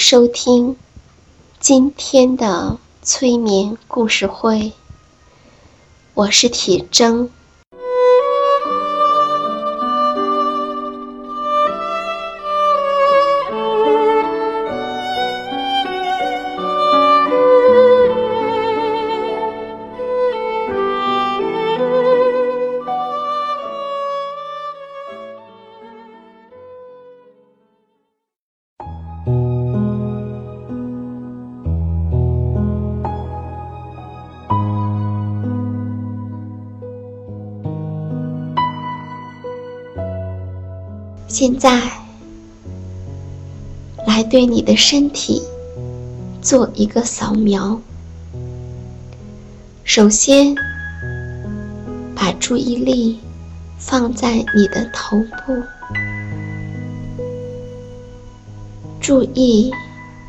收听今天的催眠故事会，我是铁铮。现在，来对你的身体做一个扫描。首先，把注意力放在你的头部，注意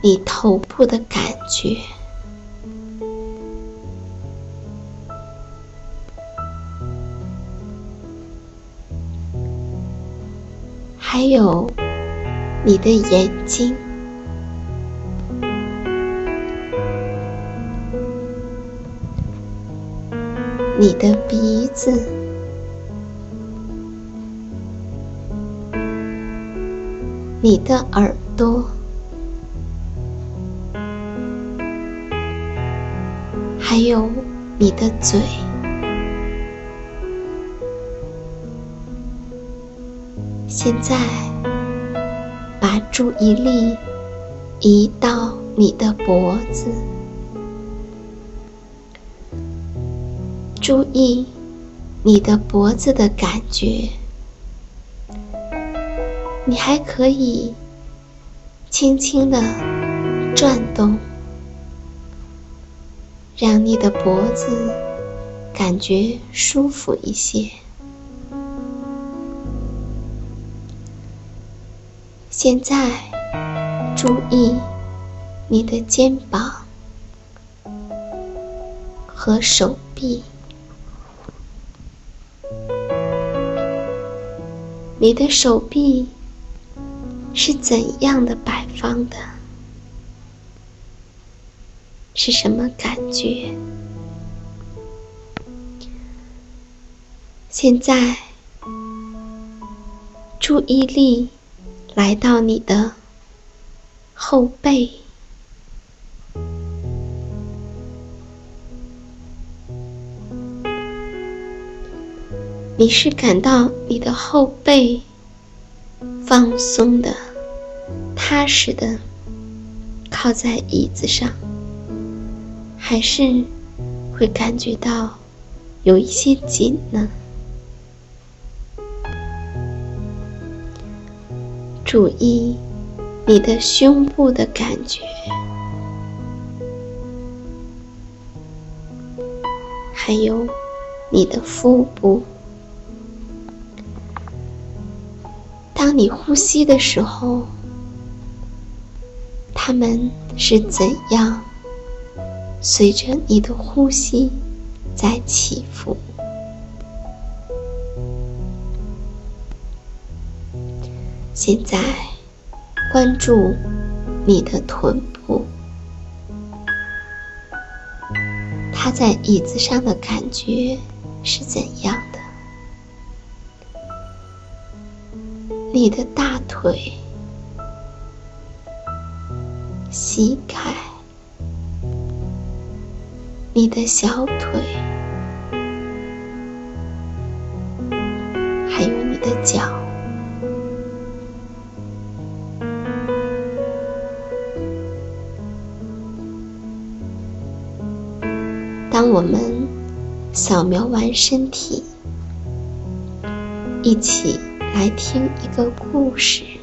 你头部的感觉。还有你的眼睛、你的鼻子、你的耳朵，还有你的嘴。现在，把注意力移到你的脖子，注意你的脖子的感觉。你还可以轻轻的转动，让你的脖子感觉舒服一些。现在，注意你的肩膀和手臂，你的手臂是怎样的摆放的？是什么感觉？现在，注意力。来到你的后背，你是感到你的后背放松的、踏实的靠在椅子上，还是会感觉到有一些紧呢？注意你的胸部的感觉，还有你的腹部。当你呼吸的时候，它们是怎样随着你的呼吸在起伏？现在，关注你的臀部，他在椅子上的感觉是怎样的？你的大腿、膝盖、你的小腿，还有你的脚。我们扫描完身体，一起来听一个故事。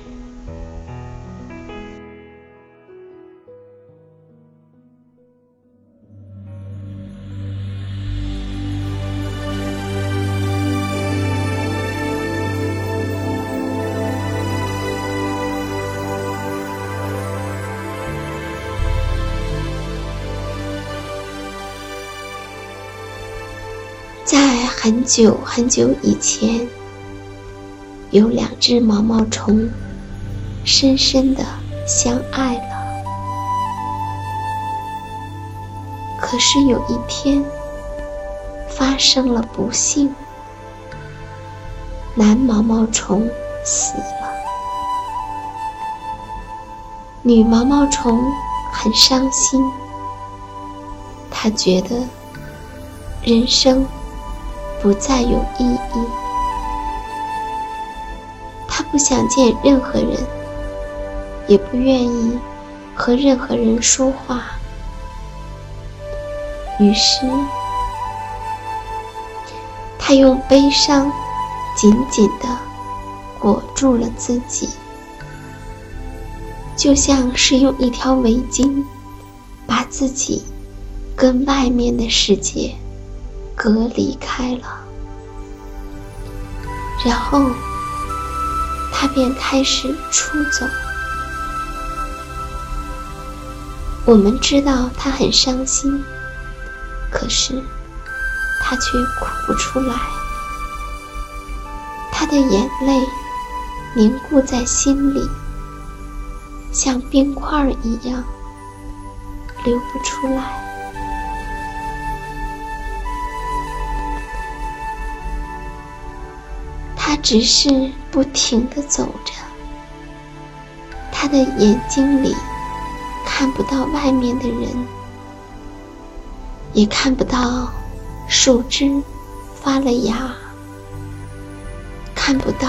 很久很久以前，有两只毛毛虫深深的相爱了。可是有一天，发生了不幸，男毛毛虫死了，女毛毛虫很伤心，她觉得人生。不再有意义。他不想见任何人，也不愿意和任何人说话。于是，他用悲伤紧紧的裹住了自己，就像是用一条围巾把自己跟外面的世界。隔离开了，然后他便开始出走。我们知道他很伤心，可是他却哭不出来，他的眼泪凝固在心里，像冰块一样流不出来。他只是不停的走着，他的眼睛里看不到外面的人，也看不到树枝发了芽，看不到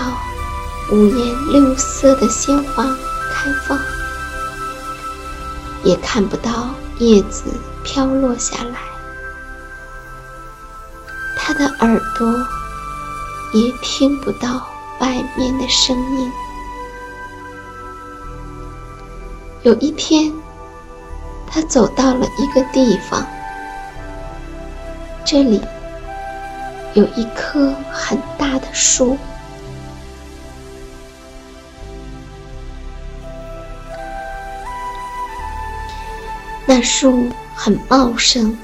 五颜六色的鲜花开放，也看不到叶子飘落下来，他的耳朵。也听不到外面的声音。有一天，他走到了一个地方，这里有一棵很大的树，那树很茂盛，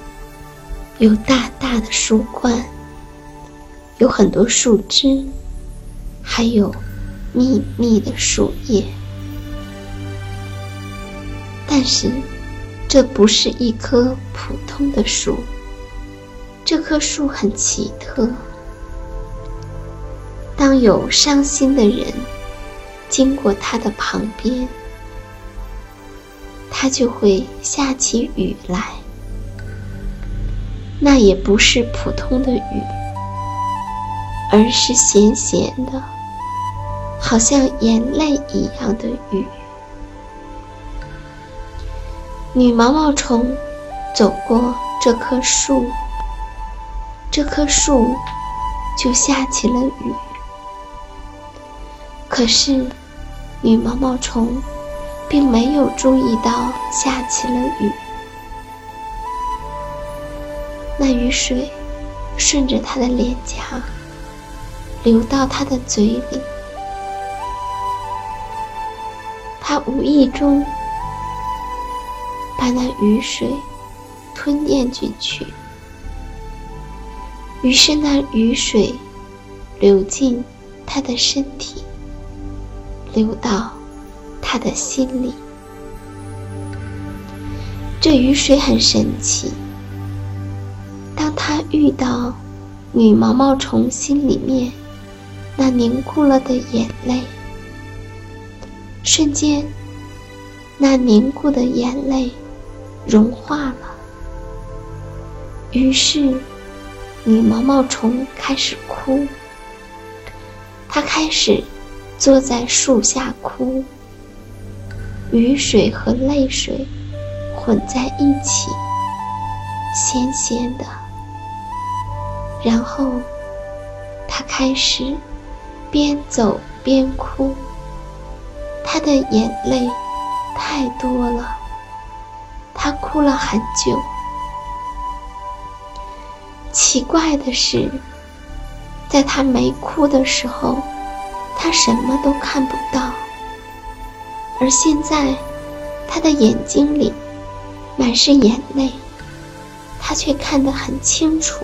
有大大的树冠。有很多树枝，还有密密的树叶，但是这不是一棵普通的树。这棵树很奇特。当有伤心的人经过它的旁边，它就会下起雨来。那也不是普通的雨。而是咸咸的，好像眼泪一样的雨。女毛毛虫走过这棵树，这棵树就下起了雨。可是，女毛毛虫并没有注意到下起了雨。那雨水顺着她的脸颊。流到他的嘴里，他无意中把那雨水吞咽进去，于是那雨水流进他的身体，流到他的心里。这雨水很神奇，当他遇到女毛毛虫心里面那凝固了的眼泪，瞬间，那凝固的眼泪融化了。于是，女毛毛虫开始哭。它开始坐在树下哭，雨水和泪水混在一起，咸咸的。然后，它开始边走边哭。他的眼泪太多了，他哭了很久。奇怪的是，在他没哭的时候，他什么都看不到；而现在，他的眼睛里满是眼泪，他却看得很清楚。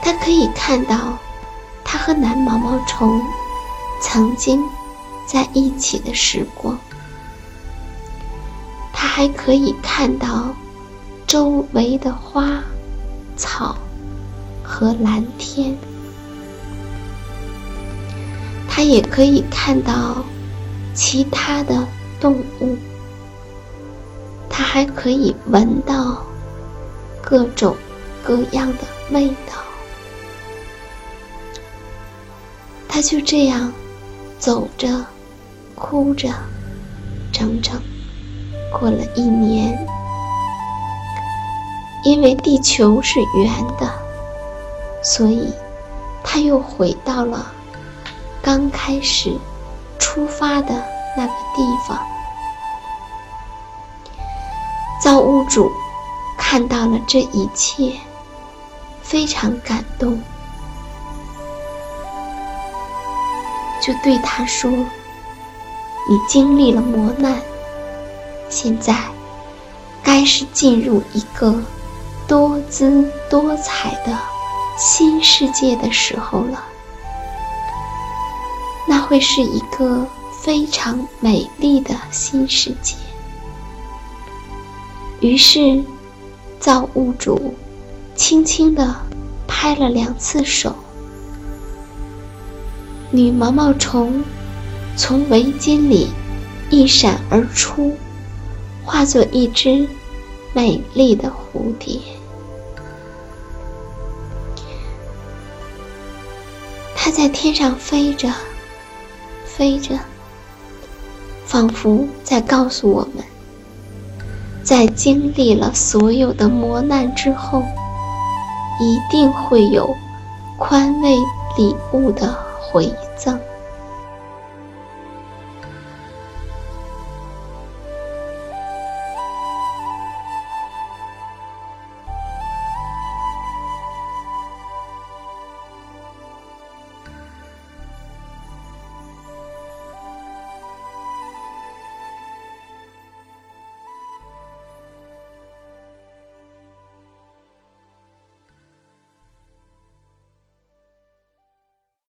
他可以看到，他和蓝毛毛虫曾经在一起的时光。他还可以看到周围的花。草和蓝天，它也可以看到其他的动物，它还可以闻到各种各样的味道。他就这样走着，哭着，整整过了一年。因为地球是圆的，所以他又回到了刚开始出发的那个地方。造物主看到了这一切，非常感动，就对他说：“你经历了磨难，现在该是进入一个。”多姿多彩的新世界的时候了，那会是一个非常美丽的新世界。于是，造物主轻轻地拍了两次手，女毛毛虫从围巾里一闪而出，化作一只美丽的蝴蝶。它在天上飞着，飞着，仿佛在告诉我们，在经历了所有的磨难之后，一定会有宽慰礼物的回应